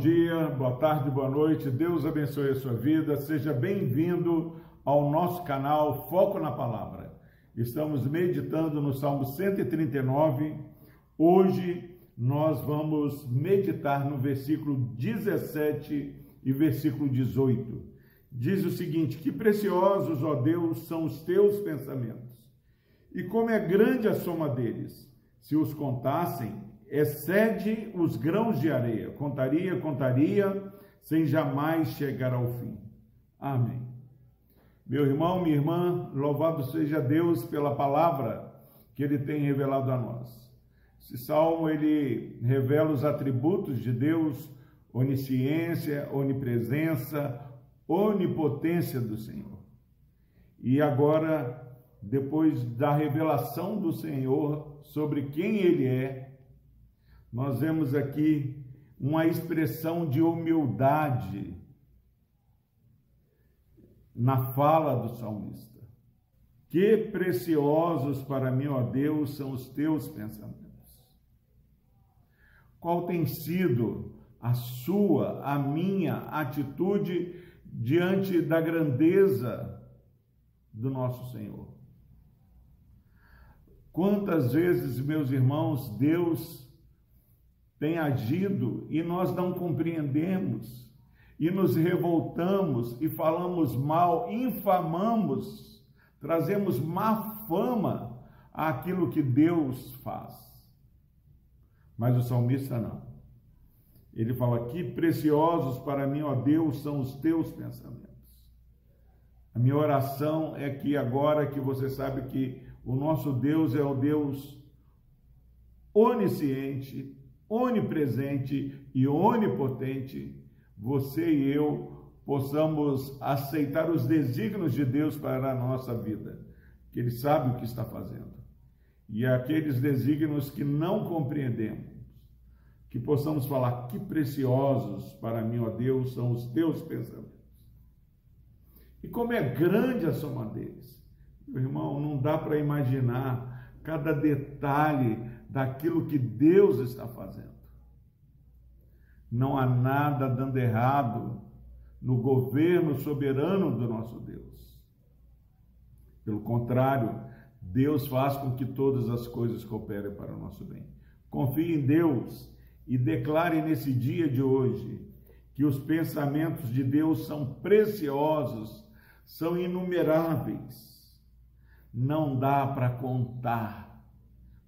dia, boa tarde, boa noite. Deus abençoe a sua vida. Seja bem-vindo ao nosso canal Foco na Palavra. Estamos meditando no Salmo 139. Hoje nós vamos meditar no versículo 17 e versículo 18. Diz o seguinte: Que preciosos, ó Deus, são os teus pensamentos, e como é grande a soma deles. Se os contassem, excede os grãos de areia. Contaria, contaria, sem jamais chegar ao fim. Amém. Meu irmão, minha irmã, louvado seja Deus pela palavra que ele tem revelado a nós. Esse salmo ele revela os atributos de Deus, onisciência, onipresença, onipotência do Senhor. E agora, depois da revelação do Senhor sobre quem ele é, nós vemos aqui uma expressão de humildade na fala do salmista. Que preciosos para mim, ó Deus, são os teus pensamentos. Qual tem sido a sua, a minha atitude diante da grandeza do nosso Senhor? Quantas vezes, meus irmãos, Deus tem agido e nós não compreendemos e nos revoltamos e falamos mal, infamamos, trazemos má fama àquilo que Deus faz. Mas o salmista não. Ele fala: Que preciosos para mim, ó Deus, são os teus pensamentos. A minha oração é que agora que você sabe que o nosso Deus é o Deus onisciente, onipresente e onipotente, você e eu possamos aceitar os desígnios de Deus para a nossa vida, que Ele sabe o que está fazendo. E aqueles desígnios que não compreendemos, que possamos falar que preciosos para mim, ó Deus, são os teus pensamentos. E como é grande a soma deles. Meu irmão, não dá para imaginar cada detalhe daquilo que Deus está fazendo. Não há nada dando errado no governo soberano do nosso Deus. Pelo contrário, Deus faz com que todas as coisas cooperem para o nosso bem. Confie em Deus e declare nesse dia de hoje que os pensamentos de Deus são preciosos, são inumeráveis. Não dá para contar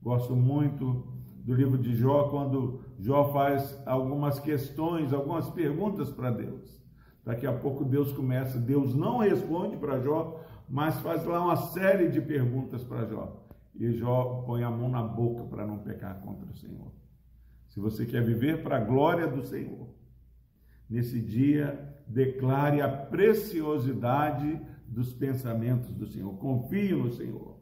Gosto muito do livro de Jó, quando Jó faz algumas questões, algumas perguntas para Deus. Daqui a pouco Deus começa, Deus não responde para Jó, mas faz lá uma série de perguntas para Jó. E Jó põe a mão na boca para não pecar contra o Senhor. Se você quer viver para a glória do Senhor, nesse dia, declare a preciosidade dos pensamentos do Senhor. Confie no Senhor.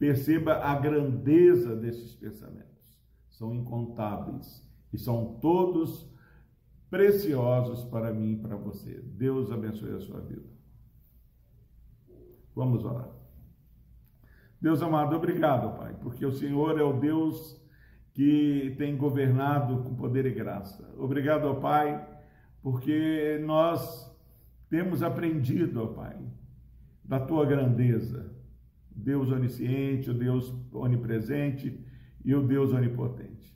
Perceba a grandeza desses pensamentos. São incontáveis e são todos preciosos para mim e para você. Deus abençoe a sua vida. Vamos orar. Deus amado, obrigado, Pai, porque o Senhor é o Deus que tem governado com poder e graça. Obrigado, Pai, porque nós temos aprendido, ó Pai, da tua grandeza Deus onisciente, o Deus onipresente e o Deus onipotente.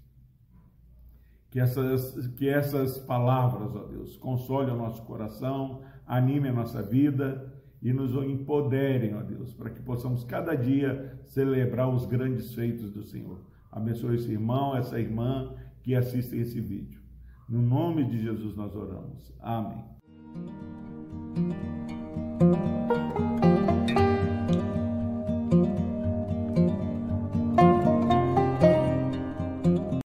Que essas, que essas palavras, ó Deus, consolem o nosso coração, animem a nossa vida e nos empoderem, ó Deus, para que possamos cada dia celebrar os grandes feitos do Senhor. Abençoe esse irmão, essa irmã que assistem esse vídeo. No nome de Jesus nós oramos. Amém.